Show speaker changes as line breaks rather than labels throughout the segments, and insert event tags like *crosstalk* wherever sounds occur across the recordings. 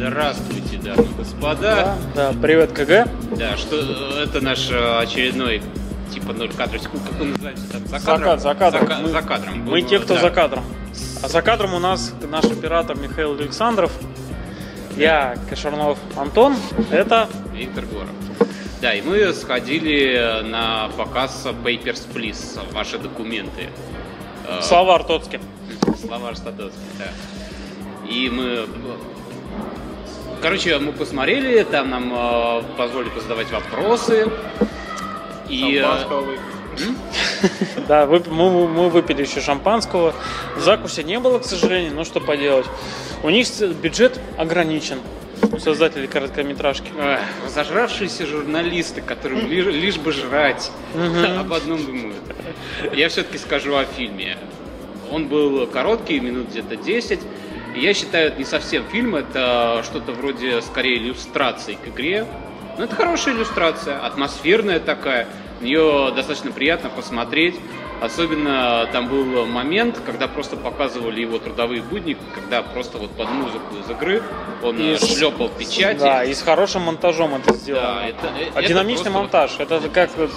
Здравствуйте, дамы и господа.
Да, да, привет, КГ.
Да, что это наш э, очередной типа ноль кадров. Как он называется там? За
За
кадром?
кад- за кадром.
За,
Мы-
за кадром.
Мы те, кто
Да.
за кадром. А за кадром у нас наш оператор Михаил Александров. Я Кошернов Антон. Это
Виктор Горов. Да, и мы сходили на показ Papers, Please, ваши документы. Э,
Слава Артоцкий.
Слова Арстадовский, да. И мы... Короче, мы посмотрели, там нам э, позволили позадавать вопросы. И... э? *laughs*
Да, мы, мы выпили еще шампанского. Закуси не было, к сожалению, но что поделать. У них бюджет ограничен. У создателей короткометражки.
Эх, Зажравшиеся журналисты, которым лишь, лишь бы жрать,
Мгм. *laughs*
об одном думают. Я все-таки скажу о фильме. Он был короткий, минут где-то 10. И я считаю, это не совсем фильм, это что-то вроде скорее иллюстрации к игре. Но это хорошая иллюстрация, атмосферная такая. Нее достаточно приятно посмотреть. Особенно там был момент, когда просто показывали его трудовые будни, когда просто вот под музыку из игры он
И
шлепал печати.
Да, и с хорошим монтажом это сделано.
Да, это-
а
это
динамичный монтаж. Это как вот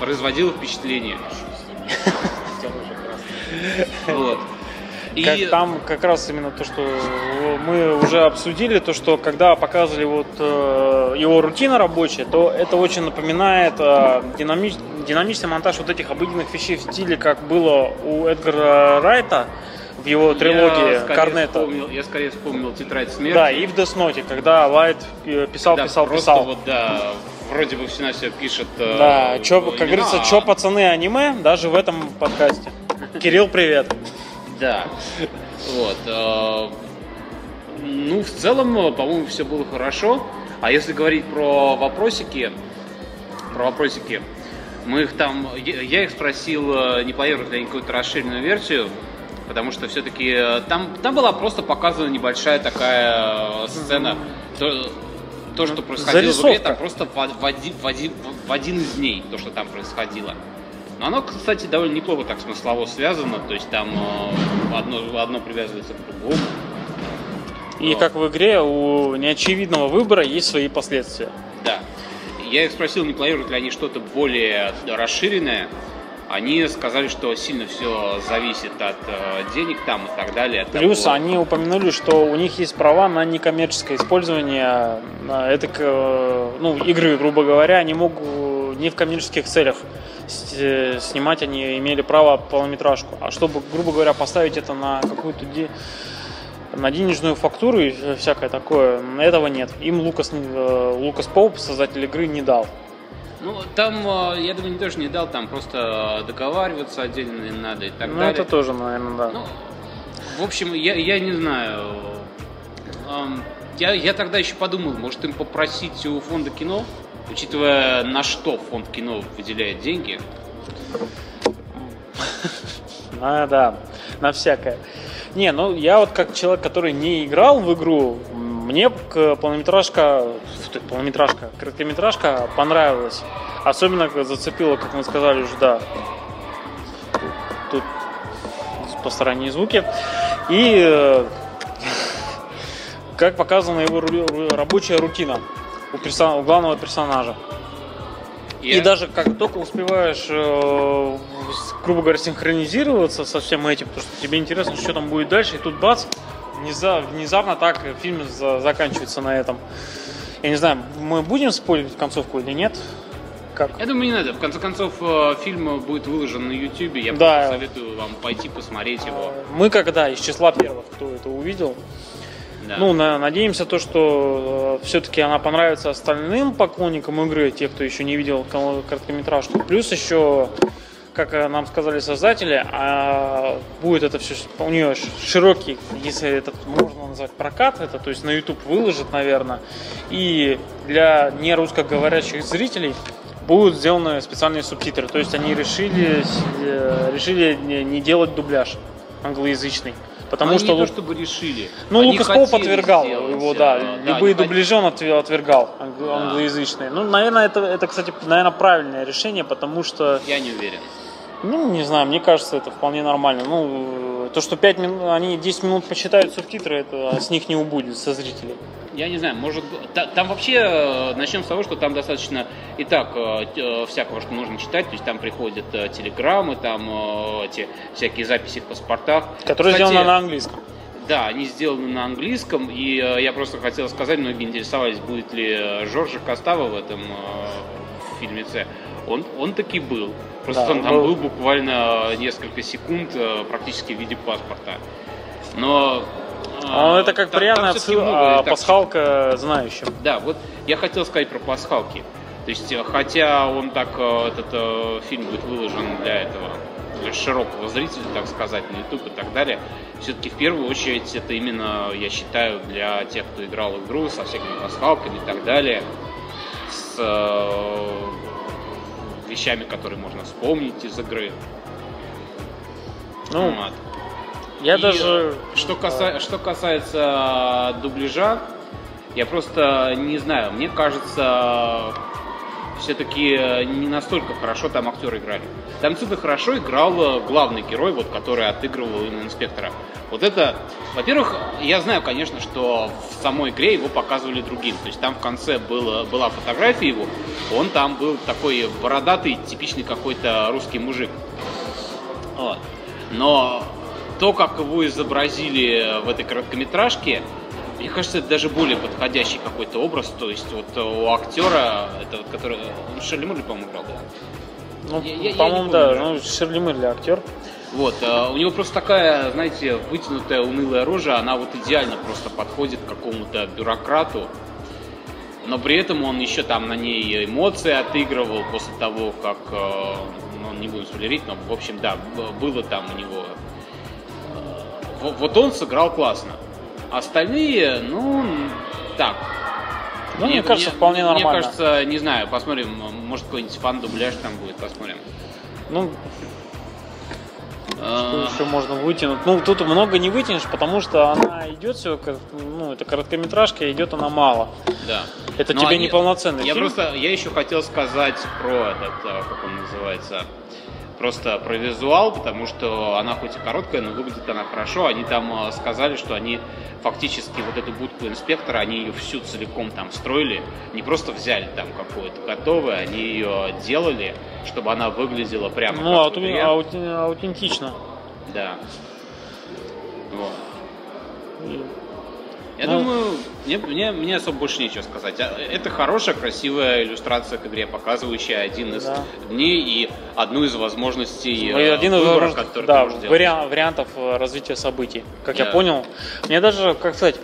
производило впечатление. *laughs* Вот. И
Как там как раз именно то, что мы уже обсудили, то, что когда показывали вот э, его рутина рабочая, то это очень напоминает э, динамич- динамичный монтаж вот этих обыденных вещей в стиле, как было у Эдгара Райта в его трилогии
я скорее
Корнета.
Вспомнил, я скорее вспомнил тетрадь смерти.
Да, и в Note, когда Лайт э, писал,
Да,
писал,
просто
писал.
вот, да, вроде бы все на все пишет. э,
Да, чё, как
имена,
говорится,
а-
чё пацаны аниме, даже в этом подкасте. Кирилл, привет.
Да. Вот. э, Ну, в целом, э, по-моему, все было хорошо. А если говорить про вопросики, про вопросики, мы их там, я их спросил, э, не планируют ли они какую-то расширенную версию, потому что все-таки там, там была просто показана небольшая такая сцена. То, то, что происходило в игре,
Зарисовка.
там просто в, в один, в, один, в один из дней то, что там происходило. Но оно, кстати, довольно неплохо так смыслово связано, то есть там э, одно, одно привязывается к другому.
И как в игре, у неочевидного выбора есть свои последствия.
Да. Я их спросил, не планируют ли они что-то более расширенное. Они сказали, что сильно все зависит от э, денег там и так далее.
Плюс
того-
они упомянули, что у них есть права на некоммерческое использование э, этой, э, ну, игры, грубо говоря, они могут не в коммерческих целях снимать, они имели право полнометражку. А чтобы, грубо говоря, поставить это на какую-то де- на денежную фактуру и э, всякое такое, этого нет. Им Лукас, э, Лукас Поуп, создатель игры, не дал.
Ну, там, э, я думаю, не тоже не дал, там просто э, договариваться отдельно надо и так
Ну,
далее.
это тоже, наверное, да.
Ну, в общем, я, я не знаю. Эм, Я, я тогда еще подумал, может им попросить у фонда кино, учитывая на что фонд кино выделяет деньги.
А, да, на всякое. Не, ну я вот как человек, который не играл в игру, мне полнометражка, полнометражка, короткометражка понравилась. Особенно зацепила, как мы сказали уже, да, тут посторонние звуки. И э, *laughs* как показана его рабочая рутина у, персо- у главного персонажа. И
Я-
даже как только успеваешь, э, грубо говоря, синхронизироваться со всем этим, потому что тебе интересно, что там будет дальше, и тут бац, внеза- внезапно так фильм за- заканчивается на этом. Я не знаю, мы будем спорить концовку или нет? Как?
Я думаю, не надо. В конце концов, э, фильм будет выложен на YouTube. Я
Да.
советую вам пойти посмотреть его.
Мы когда из числа первых, кто это увидел,
Да.
ну, на- надеемся то, что все-таки она понравится остальным поклонникам игры, те, кто еще не видел короткометражку. Плюс еще, как э, нам сказали создатели, а, будет это все, у нее широкий, если этот можно назвать прокат, это то есть на YouTube выложит, наверное, и для не русскоговорящих зрителей будут сделаны специальные субтитры. То есть они решили, э, решили не не делать дубляж англоязычный. Потому
Они
что
не то
Лу-
чтобы решили.
ну,
Они
отвергал
сделать,
его, да.
они
Любые дубляжи он отв- отвергал,
Да.
англоязычные. Ну, наверное, это, это, кстати, наверное, правильное решение, потому что,
Я не уверен.
Ну, не знаю, мне кажется, это вполне нормально. Ну, то, что 5 минут, они 10 минут почитают субтитры, это с них не убудет, со зрителей.
Я не знаю, может, та- там вообще э, начнем с того, что там достаточно и так э, э, всякого, что нужно читать, то есть там приходят телеграммы, там эти всякие записи в паспортах.
Которые
Кстати,
сделаны на английском.
Да, они сделаны на английском, и я просто хотел сказать, многие интересовались, будет ли Жоржа Костава в этом э, фильмеце. Он, он таки был. Просто
Да,
он там
был.
был буквально несколько секунд, э, практически в виде паспорта. Но... э,
А это как
там-
приятная
там
отсыл-
много
а, пасхалка знающим.
Да, вот я хотел сказать про пасхалки. То есть, э, хотя он так, э, этот э, фильм будет выложен для этого, для широкого зрителя, так сказать, на YouTube и так далее, все-таки в первую очередь это именно, я считаю, для тех, кто играл в игру со всякими пасхалками и так далее, с э, вещами, которые можно вспомнить из игры.
Ну,
Вот.
я
И,
даже...
Что, каса- что касается дубляжа, я просто не знаю, мне кажется, все-таки не настолько хорошо там актеры играли. Там сюда хорошо играл главный герой, вот, который отыгрывал именно инспектора. Вот это, во-первых, я знаю, конечно, что в самой игре его показывали другим. То есть там в конце было, была фотография его, он там был такой бородатый, типичный какой-то русский мужик. Вот. Но то, как его изобразили в этой короткометражке, мне кажется, это даже более подходящий какой-то образ. То есть вот у актера, это вот, который... Он Шерли Мурли, по-моему, играл, да?
Ну, по-моему, да. Ну, Шерли Мырли актер.
Вот, э, у него просто такая, знаете, вытянутая унылая рожа, она вот идеально просто подходит к какому-то бюрократу. Но при этом он еще там на ней эмоции отыгрывал после того, как, э, ну, не будем спойлерить, но, в общем, да, было там у него... э, во- Вот он сыграл классно. Остальные, ну, так.
Ну, мне кажется, вполне
Мне
нормально.
кажется, не знаю, посмотрим, может, какой-нибудь фан-дубляж там будет, посмотрим.
Ну, что еще можно вытянуть? Ну, тут много не вытянешь, потому что она идет все, ну, это короткометражка, идет она мало.
Да.
Это
Ну,
тебе
они-
не полноценный
Я
фильм.
просто, я еще хотел сказать про этот, а, как он называется, просто про визуал, потому что она хоть и короткая, но выглядит она хорошо. Они там а, сказали, что они фактически вот эту будку инспектора, они ее всю целиком там строили, не просто взяли там какую-то готовую, они ее делали, чтобы она выглядела прямо
Ну,
как
аут- аут- аутентично.
Да. Вот.
И-
Я
Ну.
думаю, мне, мне, мне особо больше нечего сказать. А, Это хорошая, красивая иллюстрация к игре, показывающая один из
Да.
дней и одну из возможностей
Ну, и
э,
один из
выбора,
возможных,
который
да,
ты можешь делать.
вариа- вариантов э, развития событий. Как я
Да.
понял. Мне даже, как сказать,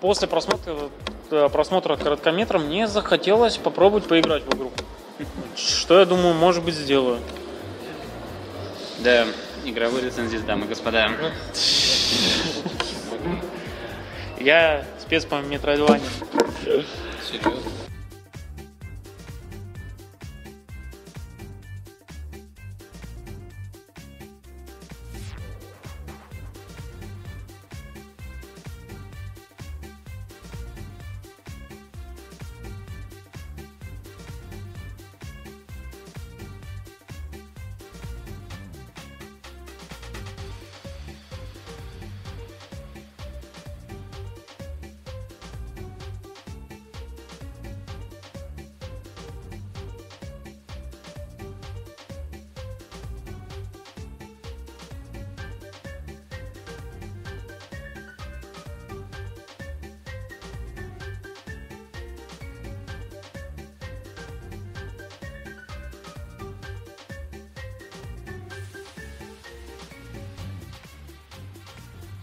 после просмотра, э, просмотра короткометра мне захотелось попробовать поиграть в игру. Что я думаю, может быть, сделаю.
Да, игровые рецензии, дамы и господа.
Я спец по метроидване.
Серьезно?